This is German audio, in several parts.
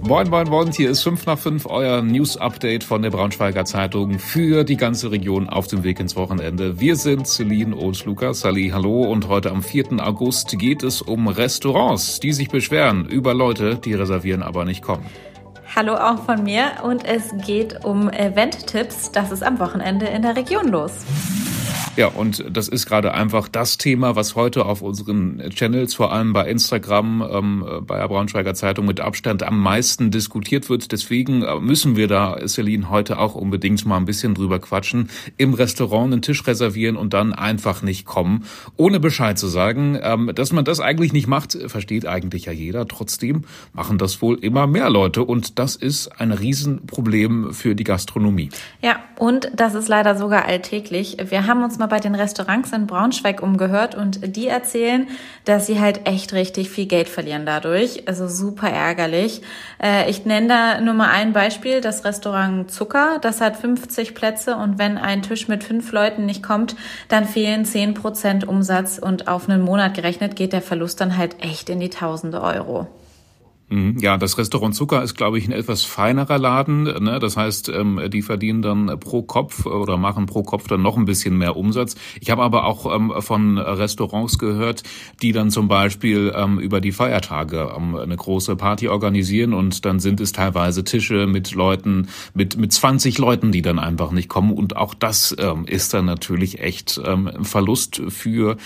Moin, moin, moin, hier ist 5 nach 5, euer News-Update von der Braunschweiger Zeitung für die ganze Region auf dem Weg ins Wochenende. Wir sind Celine und Lukas. Sally, hallo. Und heute am 4. August geht es um Restaurants, die sich beschweren über Leute, die reservieren, aber nicht kommen. Hallo auch von mir und es geht um Event-Tipps. Das ist am Wochenende in der Region los. Ja, und das ist gerade einfach das Thema, was heute auf unseren Channels, vor allem bei Instagram, ähm, bei der Braunschweiger Zeitung mit Abstand am meisten diskutiert wird. Deswegen äh, müssen wir da, Celine, heute auch unbedingt mal ein bisschen drüber quatschen. Im Restaurant einen Tisch reservieren und dann einfach nicht kommen, ohne Bescheid zu sagen. Ähm, dass man das eigentlich nicht macht, versteht eigentlich ja jeder. Trotzdem machen das wohl immer mehr Leute und das ist ein Riesenproblem für die Gastronomie. Ja, und das ist leider sogar alltäglich. Wir haben uns mal bei den Restaurants in Braunschweig umgehört und die erzählen, dass sie halt echt richtig viel Geld verlieren dadurch. Also super ärgerlich. Äh, ich nenne da nur mal ein Beispiel, das Restaurant Zucker. Das hat 50 Plätze und wenn ein Tisch mit fünf Leuten nicht kommt, dann fehlen 10 Prozent Umsatz und auf einen Monat gerechnet geht der Verlust dann halt echt in die Tausende Euro. Mhm. Ja, das Restaurant Zucker ist, glaube ich, ein etwas feinerer Laden. Ne? Das heißt, ähm, die verdienen dann pro Kopf oder machen pro Kopf dann noch ein bisschen mehr Umsatz. Ich habe aber auch ähm, von Restaurants gehört, die dann zum Beispiel ähm, über die Feiertage eine große Party organisieren und dann sind es teilweise Tische mit Leuten, mit, mit 20 Leuten, die dann einfach nicht kommen. Und auch das ist dann natürlich echt ein Verlust für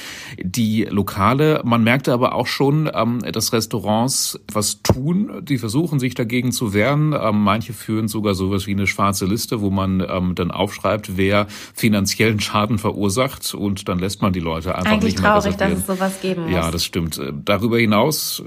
die Lokale. Man merkte aber auch schon, dass Restaurants was tun. Die versuchen sich dagegen zu wehren. Ähm, manche führen sogar sowas wie eine schwarze Liste, wo man ähm, dann aufschreibt, wer finanziellen Schaden verursacht und dann lässt man die Leute einfach Eigentlich nicht mehr traurig, dass es sowas geben muss. Ja, das stimmt. Äh, darüber hinaus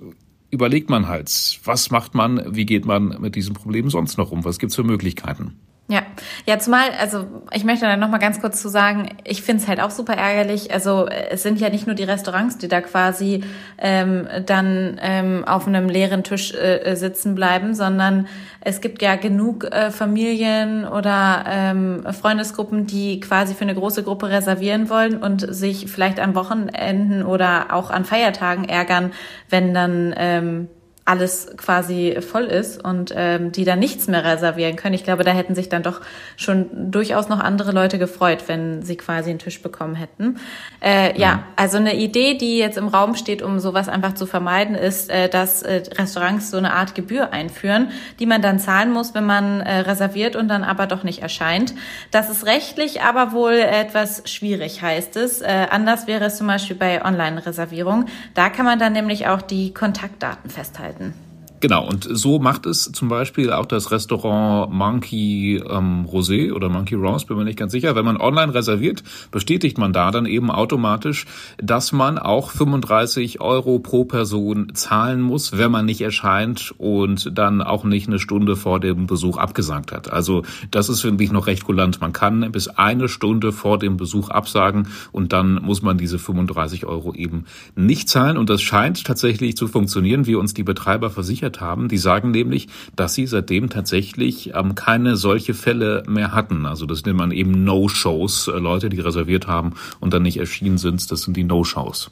überlegt man halt, was macht man, wie geht man mit diesem Problem sonst noch um, was gibt's für Möglichkeiten? Ja, ja, zumal, also ich möchte da noch mal ganz kurz zu sagen, ich finde es halt auch super ärgerlich. Also es sind ja nicht nur die Restaurants, die da quasi ähm, dann ähm, auf einem leeren Tisch äh, sitzen bleiben, sondern es gibt ja genug äh, Familien oder ähm, Freundesgruppen, die quasi für eine große Gruppe reservieren wollen und sich vielleicht an Wochenenden oder auch an Feiertagen ärgern, wenn dann ähm, alles quasi voll ist und ähm, die dann nichts mehr reservieren können. Ich glaube, da hätten sich dann doch schon durchaus noch andere Leute gefreut, wenn sie quasi einen Tisch bekommen hätten. Äh, ja. ja, also eine Idee, die jetzt im Raum steht, um sowas einfach zu vermeiden, ist, äh, dass äh, Restaurants so eine Art Gebühr einführen, die man dann zahlen muss, wenn man äh, reserviert und dann aber doch nicht erscheint. Das ist rechtlich aber wohl etwas schwierig, heißt es. Äh, anders wäre es zum Beispiel bei Online-Reservierung. Da kann man dann nämlich auch die Kontaktdaten festhalten Verhalten. Genau, und so macht es zum Beispiel auch das Restaurant Monkey ähm, Rosé oder Monkey Rose, bin mir nicht ganz sicher. Wenn man online reserviert, bestätigt man da dann eben automatisch, dass man auch 35 Euro pro Person zahlen muss, wenn man nicht erscheint und dann auch nicht eine Stunde vor dem Besuch abgesagt hat. Also das ist finde ich noch recht kulant. Man kann bis eine Stunde vor dem Besuch absagen und dann muss man diese 35 Euro eben nicht zahlen. Und das scheint tatsächlich zu funktionieren, wie uns die Betreiber versichern versichert haben. Die sagen nämlich, dass sie seitdem tatsächlich ähm, keine solche Fälle mehr hatten. Also das nennt man eben No-Shows, äh, Leute, die reserviert haben und dann nicht erschienen sind. Das sind die No-Shows.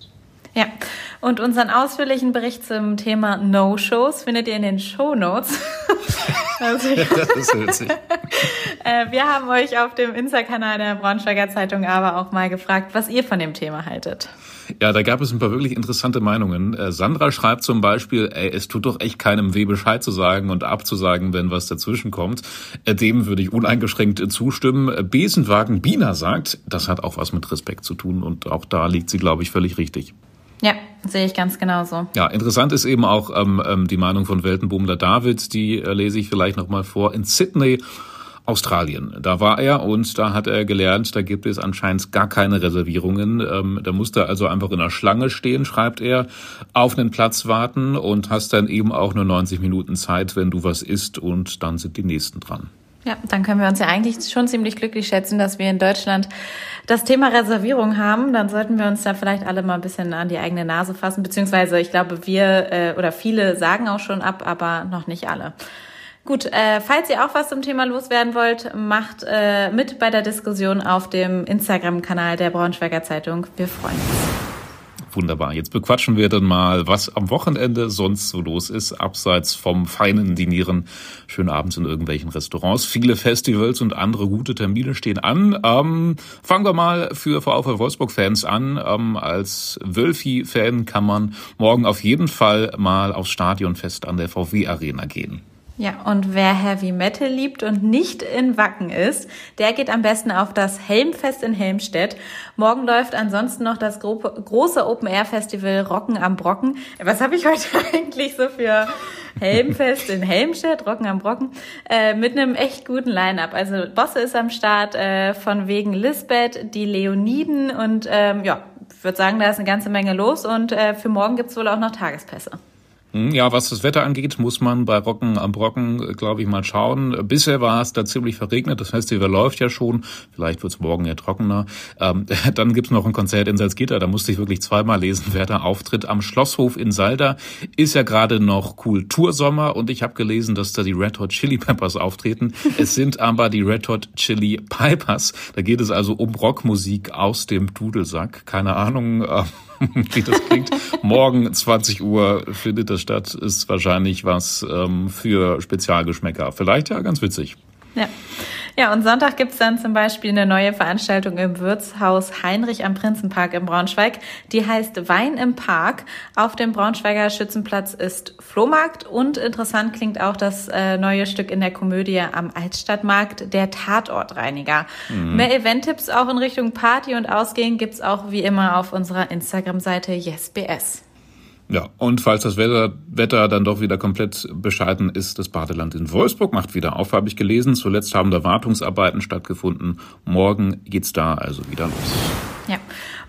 Ja, und unseren ausführlichen Bericht zum Thema No-Shows findet ihr in den Show Notes. also, das ist witzig. Äh, wir haben euch auf dem Insta-Kanal der Braunschweiger Zeitung aber auch mal gefragt, was ihr von dem Thema haltet. Ja, da gab es ein paar wirklich interessante Meinungen. Äh, Sandra schreibt zum Beispiel, ey, es tut doch echt keinem weh, Bescheid zu sagen und abzusagen, wenn was dazwischen kommt. Äh, dem würde ich uneingeschränkt zustimmen. Besenwagen Bina sagt, das hat auch was mit Respekt zu tun und auch da liegt sie, glaube ich, völlig richtig. Ja, sehe ich ganz genauso. Ja, interessant ist eben auch ähm, ähm die Meinung von Weltenbummler David, die äh, lese ich vielleicht nochmal vor. In Sydney Australien. Da war er und da hat er gelernt, da gibt es anscheinend gar keine Reservierungen. Ähm, da musst du also einfach in der Schlange stehen, schreibt er, auf einen Platz warten und hast dann eben auch nur 90 Minuten Zeit, wenn du was isst und dann sind die nächsten dran. Ja, dann können wir uns ja eigentlich schon ziemlich glücklich schätzen, dass wir in Deutschland das Thema Reservierung haben. Dann sollten wir uns da vielleicht alle mal ein bisschen an die eigene Nase fassen, beziehungsweise ich glaube, wir äh, oder viele sagen auch schon ab, aber noch nicht alle. Gut, äh, falls ihr auch was zum Thema loswerden wollt, macht äh, mit bei der Diskussion auf dem Instagram-Kanal der Braunschweiger Zeitung. Wir freuen uns. Wunderbar. Jetzt bequatschen wir dann mal, was am Wochenende sonst so los ist, abseits vom feinen Dinieren. Schönen Abend in irgendwelchen Restaurants. Viele Festivals und andere gute Termine stehen an. Ähm, fangen wir mal für VfL Wolfsburg-Fans an. Ähm, als Wölfi-Fan kann man morgen auf jeden Fall mal aufs Stadionfest an der VW-Arena gehen. Ja, und wer Heavy Metal liebt und nicht in Wacken ist, der geht am besten auf das Helmfest in Helmstedt. Morgen läuft ansonsten noch das große Open-Air-Festival Rocken am Brocken. Was habe ich heute eigentlich so für Helmfest in Helmstedt, Rocken am Brocken, äh, mit einem echt guten Line-Up. Also Bosse ist am Start, äh, von wegen Lisbeth, die Leoniden und ähm, ja, ich würde sagen, da ist eine ganze Menge los und äh, für morgen gibt's wohl auch noch Tagespässe. Hm, ja, was das Wetter angeht, muss man bei Rocken am Brocken, glaube ich, mal schauen. Bisher war es da ziemlich verregnet. Das Festival läuft ja schon. Vielleicht wird es morgen ja trockener. Ähm, dann gibt's noch ein Konzert in Salzgitter. Da musste ich wirklich zweimal lesen, wer da auftritt. Am Schlosshof in Salda ist ja gerade noch Kultursommer und ich habe gelesen, dass da die Red Hot Chili Peppers auftreten. es sind aber die Red Hot Chili Pipers. Da geht es also um Rockmusik aus dem Dudelsack. Keine Ahnung. Äh, wie das klingt. Morgen 20 Uhr findet das statt. Ist wahrscheinlich was ähm, für Spezialgeschmäcker. Vielleicht ja ganz witzig. Ja. Ja, und Sonntag gibt's dann zum Beispiel eine neue Veranstaltung im Wirtshaus Heinrich am Prinzenpark in Braunschweig. Die heißt Wein im Park. Auf dem Braunschweiger Schützenplatz ist Flohmarkt und interessant klingt auch das äh, neue Stück in der Komödie am Altstadtmarkt, der Tatortreiniger. Mhm. Mehr Event-Tipps auch in Richtung Party und Ausgehen gibt's auch wie immer auf unserer Instagram-Seite YesBS. Ja, und falls das Wetter, Wetter dann doch wieder komplett bescheiden ist, das Badeland in Wolfsburg macht wieder auf, habe ich gelesen. Zuletzt haben da Wartungsarbeiten stattgefunden. Morgen geht's da also wieder los. Ja.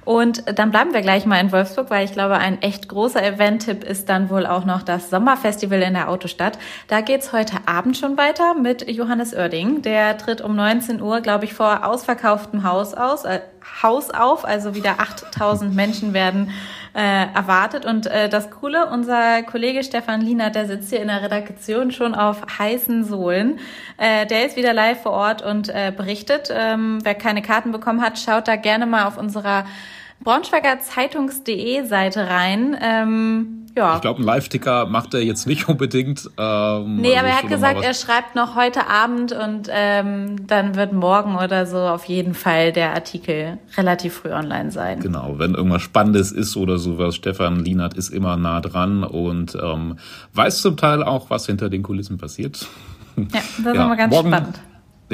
Und dann bleiben wir gleich mal in Wolfsburg, weil ich glaube, ein echt großer Event-Tipp ist dann wohl auch noch das Sommerfestival in der Autostadt. Da geht's heute Abend schon weiter mit Johannes Oerding. Der tritt um 19 Uhr, glaube ich, vor ausverkauftem Haus aus, äh, Haus auf. Also wieder 8000 Menschen werden äh, erwartet. Und äh, das Coole, unser Kollege Stefan Liener, der sitzt hier in der Redaktion schon auf heißen Sohlen. Äh, der ist wieder live vor Ort und äh, berichtet. Ähm, wer keine Karten bekommen hat, schaut da gerne mal auf unserer Braunschweiger Zeitungs.de Seite rein. Ähm, ja. Ich glaube, ein Live-Ticker macht er jetzt nicht unbedingt. Ähm, nee, aber er hat gesagt, er schreibt noch heute Abend und ähm, dann wird morgen oder so auf jeden Fall der Artikel relativ früh online sein. Genau, wenn irgendwas Spannendes ist oder sowas. Stefan Lienert ist immer nah dran und ähm, weiß zum Teil auch, was hinter den Kulissen passiert. Ja, das ja, ist immer ganz morgen, spannend.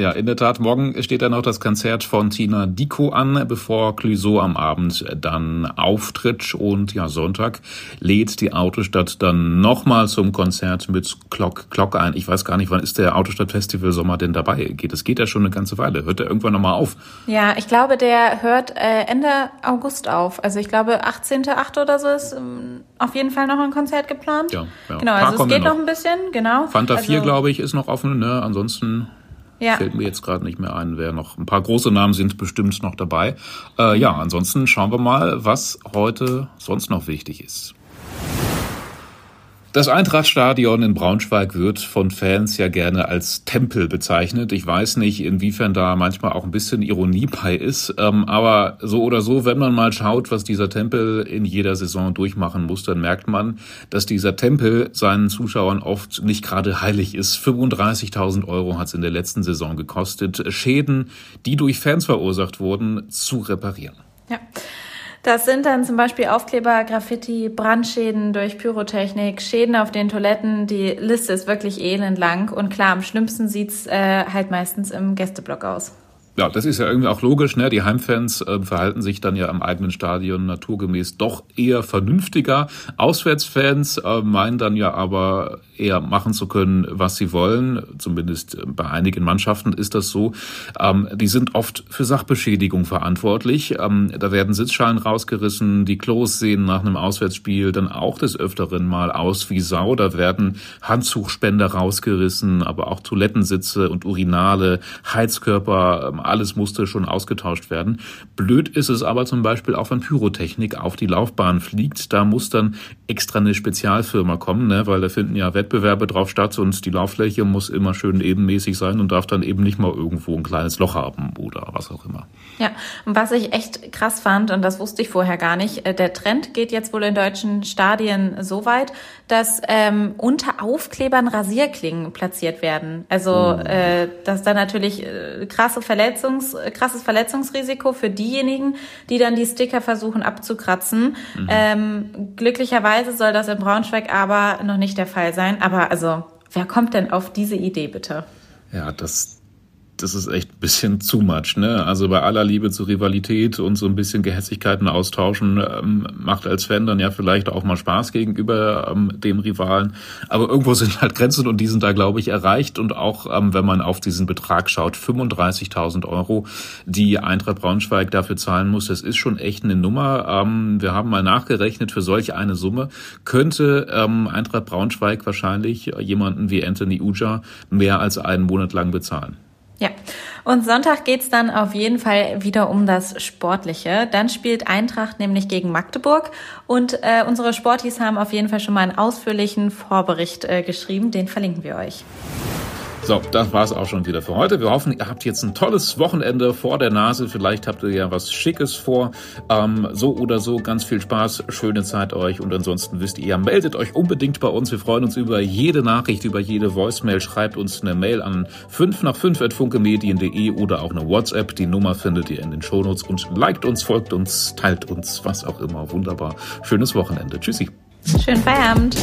Ja, in der Tat. Morgen steht dann noch das Konzert von Tina Dico an, bevor Clüso am Abend dann auftritt. Und ja, Sonntag lädt die Autostadt dann nochmal zum Konzert mit Glock, Glock ein. Ich weiß gar nicht, wann ist der Autostadt Festival Sommer denn dabei? Geht, es geht ja schon eine ganze Weile. Hört er irgendwann nochmal auf? Ja, ich glaube, der hört äh, Ende August auf. Also ich glaube, 18.8. oder so ist ähm, auf jeden Fall noch ein Konzert geplant. Ja, ja. Genau, also es geht noch. noch ein bisschen, genau. Fanta also, 4, glaube ich, ist noch offen, ne? Ansonsten ja. Fällt mir jetzt gerade nicht mehr ein, wer noch. Ein paar große Namen sind bestimmt noch dabei. Äh, ja, ansonsten schauen wir mal, was heute sonst noch wichtig ist. Das Eintrachtstadion in Braunschweig wird von Fans ja gerne als Tempel bezeichnet. Ich weiß nicht, inwiefern da manchmal auch ein bisschen Ironie bei ist. Ähm, aber so oder so, wenn man mal schaut, was dieser Tempel in jeder Saison durchmachen muss, dann merkt man, dass dieser Tempel seinen Zuschauern oft nicht gerade heilig ist. 35.000 Euro hat es in der letzten Saison gekostet, Schäden, die durch Fans verursacht wurden, zu reparieren. Ja. Das sind dann zum Beispiel Aufkleber, Graffiti, Brandschäden durch Pyrotechnik, Schäden auf den Toiletten. Die Liste ist wirklich elendlang. Und klar, am schlimmsten sieht's äh, halt meistens im Gästeblock aus. Ja, das ist ja irgendwie auch logisch. Ne? Die Heimfans äh, verhalten sich dann ja am eigenen Stadion naturgemäß doch eher vernünftiger. Auswärtsfans äh, meinen dann ja aber eher machen zu können, was sie wollen. Zumindest bei einigen Mannschaften ist das so. Ähm, die sind oft für Sachbeschädigung verantwortlich. Ähm, da werden Sitzschalen rausgerissen, die Klos sehen nach einem Auswärtsspiel dann auch des Öfteren mal aus wie Sau. Da werden Handtuchspender rausgerissen, aber auch Toilettensitze und Urinale, Heizkörper ähm, alles musste schon ausgetauscht werden. Blöd ist es aber zum Beispiel auch, wenn Pyrotechnik auf die Laufbahn fliegt. Da muss dann extra eine Spezialfirma kommen, ne? weil da finden ja Wettbewerbe drauf statt und die Lauffläche muss immer schön ebenmäßig sein und darf dann eben nicht mal irgendwo ein kleines Loch haben oder was auch immer. Ja, und was ich echt krass fand, und das wusste ich vorher gar nicht, äh, der Trend geht jetzt wohl in deutschen Stadien so weit, dass ähm, unter Aufklebern Rasierklingen platziert werden. Also oh. äh, dass da natürlich äh, krasse Verletzungs, krasses Verletzungsrisiko für diejenigen, die dann die Sticker versuchen abzukratzen. Mhm. Ähm, glücklicherweise soll das in Braunschweig aber noch nicht der Fall sein. Aber also, wer kommt denn auf diese Idee bitte? Ja, das, das ist echt ein bisschen too much, ne? Also bei aller Liebe zur Rivalität und so ein bisschen Gehässigkeiten austauschen, ähm, macht als Fan dann ja vielleicht auch mal Spaß gegenüber ähm, dem Rivalen. Aber irgendwo sind halt Grenzen und die sind da, glaube ich, erreicht. Und auch, ähm, wenn man auf diesen Betrag schaut, 35.000 Euro, die Eintracht Braunschweig dafür zahlen muss, das ist schon echt eine Nummer. Ähm, wir haben mal nachgerechnet, für solch eine Summe könnte ähm, Eintracht Braunschweig wahrscheinlich jemanden wie Anthony Uja mehr als einen Monat lang bezahlen. Ja, und Sonntag geht's dann auf jeden Fall wieder um das Sportliche. Dann spielt Eintracht nämlich gegen Magdeburg und äh, unsere Sportis haben auf jeden Fall schon mal einen ausführlichen Vorbericht äh, geschrieben. Den verlinken wir euch. So, das war's auch schon wieder für heute. Wir hoffen, ihr habt jetzt ein tolles Wochenende vor der Nase. Vielleicht habt ihr ja was Schickes vor. Ähm, so oder so, ganz viel Spaß, schöne Zeit euch. Und ansonsten wisst ihr, meldet euch unbedingt bei uns. Wir freuen uns über jede Nachricht, über jede Voicemail. Schreibt uns eine Mail an 5 nach 5 at funkemedien.de oder auch eine WhatsApp. Die Nummer findet ihr in den Shownotes. Und liked uns, folgt uns, teilt uns, was auch immer. Wunderbar. Schönes Wochenende. Tschüssi. Schönen Feierabend.